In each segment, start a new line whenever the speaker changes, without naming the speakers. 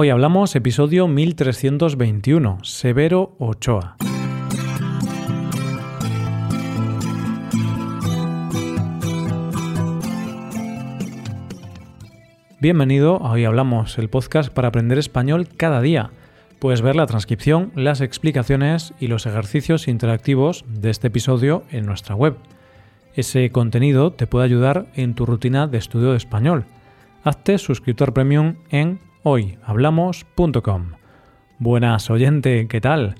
Hoy hablamos episodio 1321, Severo Ochoa. Bienvenido a Hoy Hablamos, el podcast para aprender español cada día. Puedes ver la transcripción, las explicaciones y los ejercicios interactivos de este episodio en nuestra web. Ese contenido te puede ayudar en tu rutina de estudio de español. Hazte suscriptor premium en hoyhablamos.com. Buenas oyente, ¿qué tal?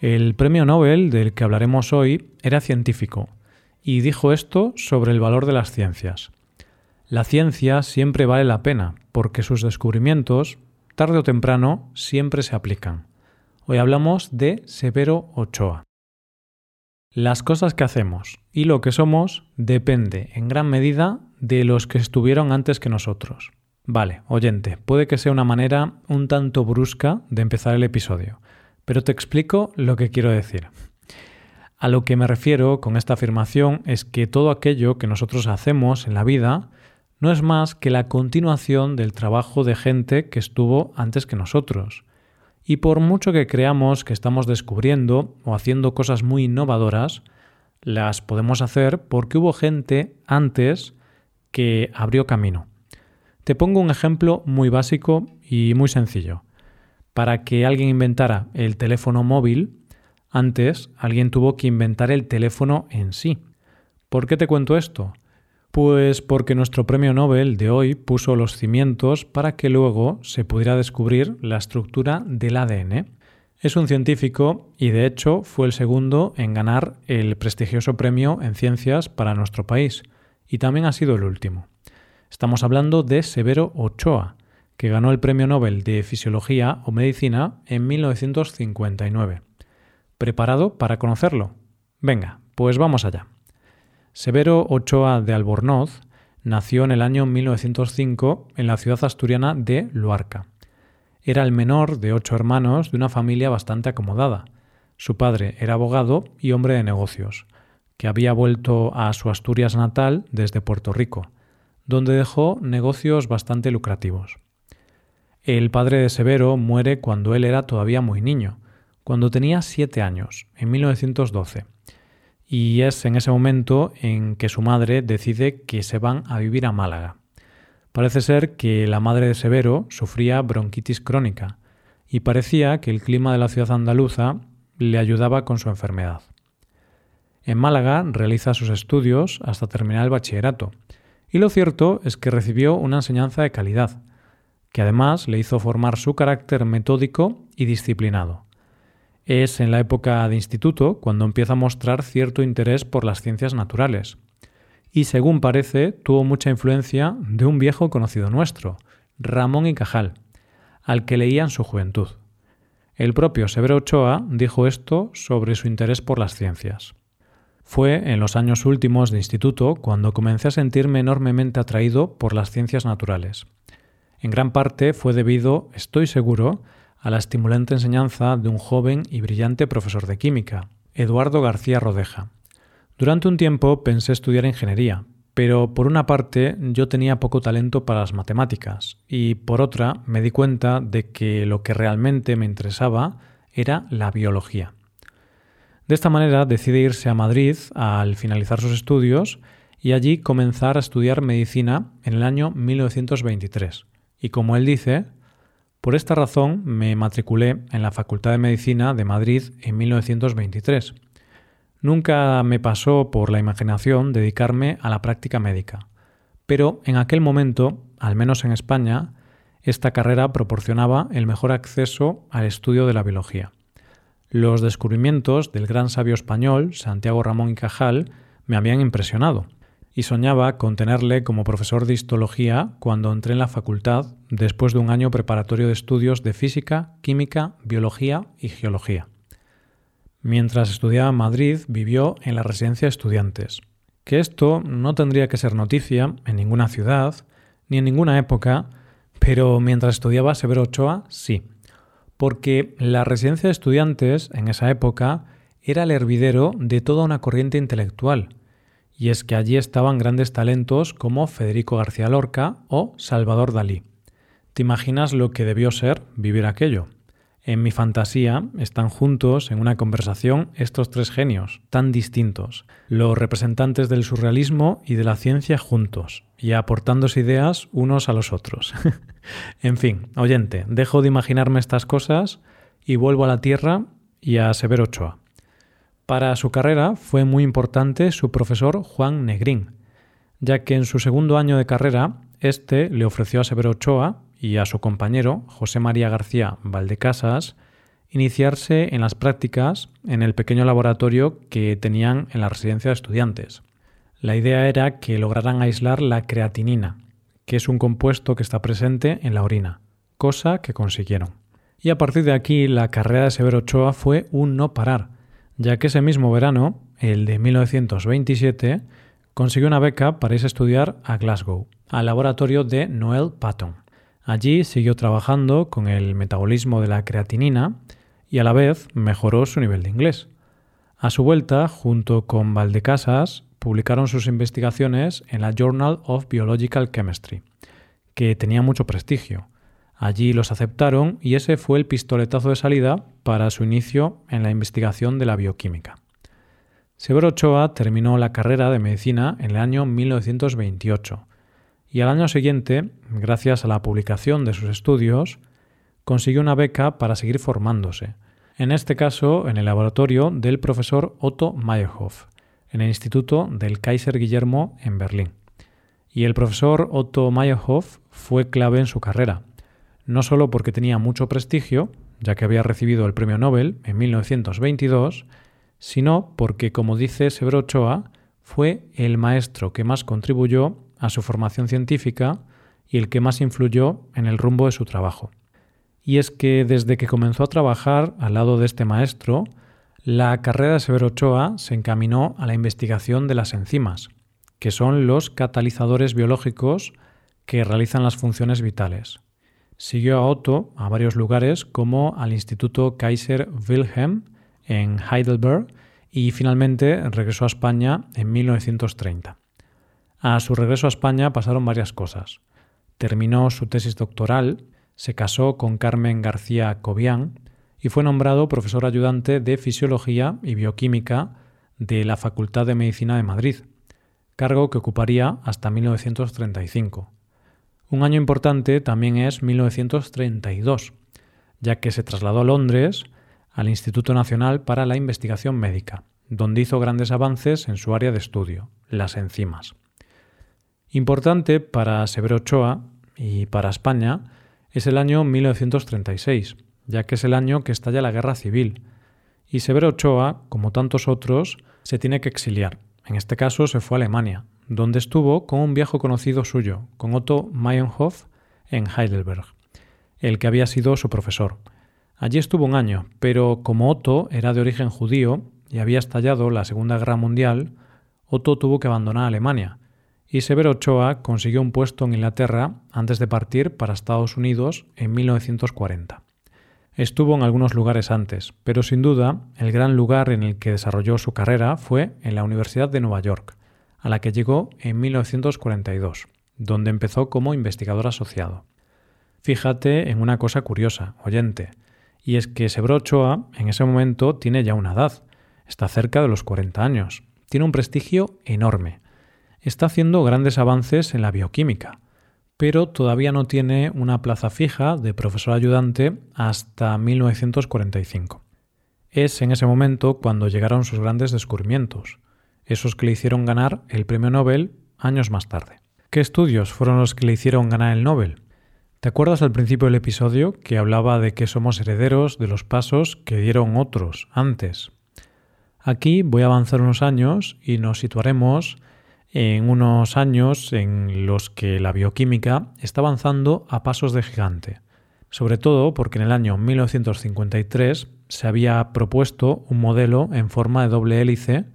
El premio Nobel del que hablaremos hoy era científico y dijo esto sobre el valor de las ciencias. La ciencia siempre vale la pena porque sus descubrimientos, tarde o temprano, siempre se aplican. Hoy hablamos de Severo Ochoa. Las cosas que hacemos y lo que somos depende en gran medida de los que estuvieron antes que nosotros. Vale, oyente, puede que sea una manera un tanto brusca de empezar el episodio, pero te explico lo que quiero decir. A lo que me refiero con esta afirmación es que todo aquello que nosotros hacemos en la vida no es más que la continuación del trabajo de gente que estuvo antes que nosotros. Y por mucho que creamos que estamos descubriendo o haciendo cosas muy innovadoras, las podemos hacer porque hubo gente antes que abrió camino. Te pongo un ejemplo muy básico y muy sencillo. Para que alguien inventara el teléfono móvil, antes alguien tuvo que inventar el teléfono en sí. ¿Por qué te cuento esto? Pues porque nuestro premio Nobel de hoy puso los cimientos para que luego se pudiera descubrir la estructura del ADN. Es un científico y de hecho fue el segundo en ganar el prestigioso premio en ciencias para nuestro país y también ha sido el último. Estamos hablando de Severo Ochoa, que ganó el Premio Nobel de Fisiología o Medicina en 1959. ¿Preparado para conocerlo? Venga, pues vamos allá. Severo Ochoa de Albornoz nació en el año 1905 en la ciudad asturiana de Luarca. Era el menor de ocho hermanos de una familia bastante acomodada. Su padre era abogado y hombre de negocios, que había vuelto a su Asturias natal desde Puerto Rico donde dejó negocios bastante lucrativos. El padre de Severo muere cuando él era todavía muy niño, cuando tenía siete años, en 1912, y es en ese momento en que su madre decide que se van a vivir a Málaga. Parece ser que la madre de Severo sufría bronquitis crónica, y parecía que el clima de la ciudad andaluza le ayudaba con su enfermedad. En Málaga realiza sus estudios hasta terminar el bachillerato, y lo cierto es que recibió una enseñanza de calidad, que además le hizo formar su carácter metódico y disciplinado. Es en la época de instituto cuando empieza a mostrar cierto interés por las ciencias naturales. Y según parece, tuvo mucha influencia de un viejo conocido nuestro, Ramón y Cajal, al que leía en su juventud. El propio Severo Ochoa dijo esto sobre su interés por las ciencias. Fue en los años últimos de instituto cuando comencé a sentirme enormemente atraído por las ciencias naturales. En gran parte fue debido, estoy seguro, a la estimulante enseñanza de un joven y brillante profesor de química, Eduardo García Rodeja. Durante un tiempo pensé estudiar ingeniería, pero por una parte yo tenía poco talento para las matemáticas y por otra me di cuenta de que lo que realmente me interesaba era la biología. De esta manera decide irse a Madrid al finalizar sus estudios y allí comenzar a estudiar medicina en el año 1923. Y como él dice, por esta razón me matriculé en la Facultad de Medicina de Madrid en 1923. Nunca me pasó por la imaginación dedicarme a la práctica médica, pero en aquel momento, al menos en España, esta carrera proporcionaba el mejor acceso al estudio de la biología. Los descubrimientos del gran sabio español, Santiago Ramón y Cajal, me habían impresionado, y soñaba con tenerle como profesor de histología cuando entré en la facultad después de un año preparatorio de estudios de física, química, biología y geología. Mientras estudiaba en Madrid, vivió en la residencia de estudiantes. Que esto no tendría que ser noticia en ninguna ciudad, ni en ninguna época, pero mientras estudiaba Severo Ochoa, sí porque la residencia de estudiantes en esa época era el hervidero de toda una corriente intelectual, y es que allí estaban grandes talentos como Federico García Lorca o Salvador Dalí. ¿Te imaginas lo que debió ser vivir aquello? En mi fantasía están juntos en una conversación estos tres genios, tan distintos, los representantes del surrealismo y de la ciencia juntos, y aportándose ideas unos a los otros. en fin, oyente, dejo de imaginarme estas cosas y vuelvo a la Tierra y a Severo Ochoa. Para su carrera fue muy importante su profesor Juan Negrín, ya que en su segundo año de carrera, este le ofreció a Severo Ochoa y a su compañero, José María García Valdecasas, iniciarse en las prácticas en el pequeño laboratorio que tenían en la residencia de estudiantes. La idea era que lograran aislar la creatinina, que es un compuesto que está presente en la orina, cosa que consiguieron. Y a partir de aquí la carrera de Severo Ochoa fue un no parar, ya que ese mismo verano, el de 1927, consiguió una beca para irse a estudiar a Glasgow, al laboratorio de Noel Patton. Allí siguió trabajando con el metabolismo de la creatinina y a la vez mejoró su nivel de inglés. A su vuelta, junto con Valdecasas, publicaron sus investigaciones en la Journal of Biological Chemistry, que tenía mucho prestigio. Allí los aceptaron y ese fue el pistoletazo de salida para su inicio en la investigación de la bioquímica. Severo Ochoa terminó la carrera de medicina en el año 1928 y al año siguiente, gracias a la publicación de sus estudios, consiguió una beca para seguir formándose, en este caso en el laboratorio del profesor Otto Meyerhoff, en el Instituto del Kaiser Guillermo en Berlín. Y el profesor Otto Meyerhoff fue clave en su carrera, no solo porque tenía mucho prestigio, ya que había recibido el premio Nobel en 1922, sino porque, como dice Severo Ochoa, fue el maestro que más contribuyó a su formación científica y el que más influyó en el rumbo de su trabajo. Y es que desde que comenzó a trabajar al lado de este maestro, la carrera de Severo Ochoa se encaminó a la investigación de las enzimas, que son los catalizadores biológicos que realizan las funciones vitales. Siguió a Otto a varios lugares como al Instituto Kaiser Wilhelm en Heidelberg y finalmente regresó a España en 1930. A su regreso a España pasaron varias cosas. Terminó su tesis doctoral, se casó con Carmen García Cobian y fue nombrado profesor ayudante de Fisiología y Bioquímica de la Facultad de Medicina de Madrid, cargo que ocuparía hasta 1935. Un año importante también es 1932, ya que se trasladó a Londres al Instituto Nacional para la Investigación Médica, donde hizo grandes avances en su área de estudio, las enzimas. Importante para Severo Ochoa y para España es el año 1936, ya que es el año que estalla la guerra civil. Y Severo Ochoa, como tantos otros, se tiene que exiliar. En este caso se fue a Alemania, donde estuvo con un viejo conocido suyo, con Otto Meyerhoff, en Heidelberg, el que había sido su profesor. Allí estuvo un año, pero como Otto era de origen judío y había estallado la Segunda Guerra Mundial, Otto tuvo que abandonar Alemania y Severo Ochoa consiguió un puesto en Inglaterra antes de partir para Estados Unidos en 1940. Estuvo en algunos lugares antes, pero sin duda el gran lugar en el que desarrolló su carrera fue en la Universidad de Nueva York, a la que llegó en 1942, donde empezó como investigador asociado. Fíjate en una cosa curiosa, oyente, y es que Severo Ochoa en ese momento tiene ya una edad, está cerca de los 40 años, tiene un prestigio enorme, está haciendo grandes avances en la bioquímica, pero todavía no tiene una plaza fija de profesor ayudante hasta 1945. Es en ese momento cuando llegaron sus grandes descubrimientos, esos que le hicieron ganar el premio Nobel años más tarde. ¿Qué estudios fueron los que le hicieron ganar el Nobel? ¿Te acuerdas al principio del episodio que hablaba de que somos herederos de los pasos que dieron otros antes? Aquí voy a avanzar unos años y nos situaremos en unos años en los que la bioquímica está avanzando a pasos de gigante, sobre todo porque en el año 1953 se había propuesto un modelo en forma de doble hélice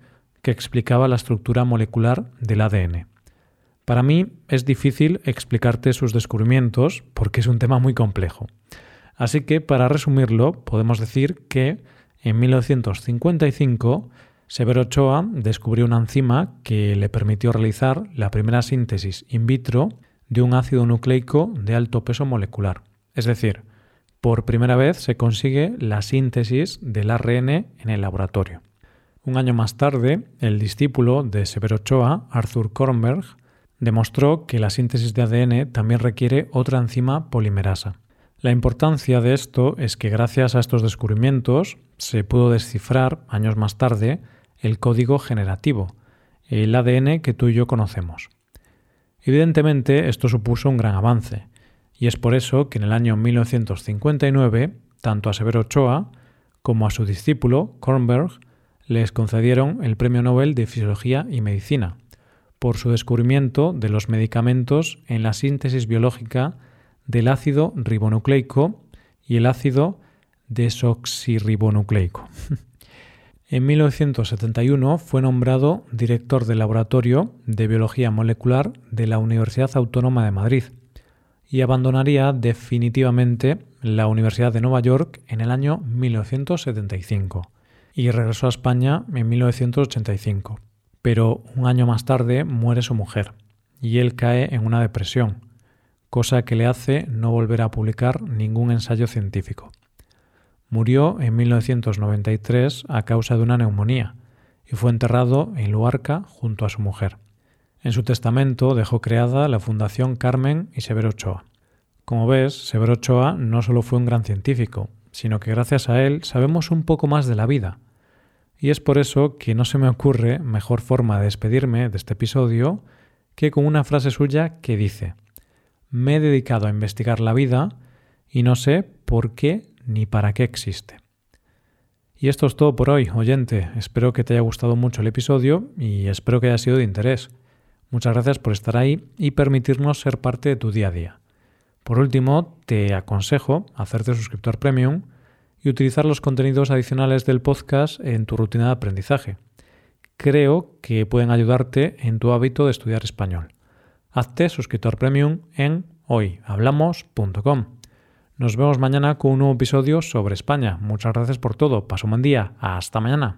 que explicaba la estructura molecular del ADN. Para mí es difícil explicarte sus descubrimientos porque es un tema muy complejo. Así que para resumirlo podemos decir que en 1955 Severo Ochoa descubrió una enzima que le permitió realizar la primera síntesis in vitro de un ácido nucleico de alto peso molecular. Es decir, por primera vez se consigue la síntesis del ARN en el laboratorio. Un año más tarde, el discípulo de Severo Ochoa, Arthur Kornberg, demostró que la síntesis de ADN también requiere otra enzima polimerasa. La importancia de esto es que gracias a estos descubrimientos se pudo descifrar, años más tarde, el código generativo, el ADN que tú y yo conocemos. Evidentemente, esto supuso un gran avance, y es por eso que en el año 1959, tanto a Severo Ochoa como a su discípulo, Kornberg, les concedieron el Premio Nobel de Fisiología y Medicina, por su descubrimiento de los medicamentos en la síntesis biológica del ácido ribonucleico y el ácido desoxirribonucleico. en 1971 fue nombrado director del Laboratorio de Biología Molecular de la Universidad Autónoma de Madrid y abandonaría definitivamente la Universidad de Nueva York en el año 1975 y regresó a España en 1985. Pero un año más tarde muere su mujer y él cae en una depresión, cosa que le hace no volver a publicar ningún ensayo científico. Murió en 1993 a causa de una neumonía y fue enterrado en Luarca junto a su mujer. En su testamento dejó creada la Fundación Carmen y Severo Ochoa. Como ves, Severo Ochoa no solo fue un gran científico, sino que gracias a él sabemos un poco más de la vida. Y es por eso que no se me ocurre mejor forma de despedirme de este episodio que con una frase suya que dice, me he dedicado a investigar la vida y no sé por qué ni para qué existe. Y esto es todo por hoy, oyente. Espero que te haya gustado mucho el episodio y espero que haya sido de interés. Muchas gracias por estar ahí y permitirnos ser parte de tu día a día. Por último, te aconsejo hacerte suscriptor premium y utilizar los contenidos adicionales del podcast en tu rutina de aprendizaje. Creo que pueden ayudarte en tu hábito de estudiar español. Hazte suscriptor premium en hoyhablamos.com. Nos vemos mañana con un nuevo episodio sobre España. Muchas gracias por todo. Paso un buen día. Hasta mañana.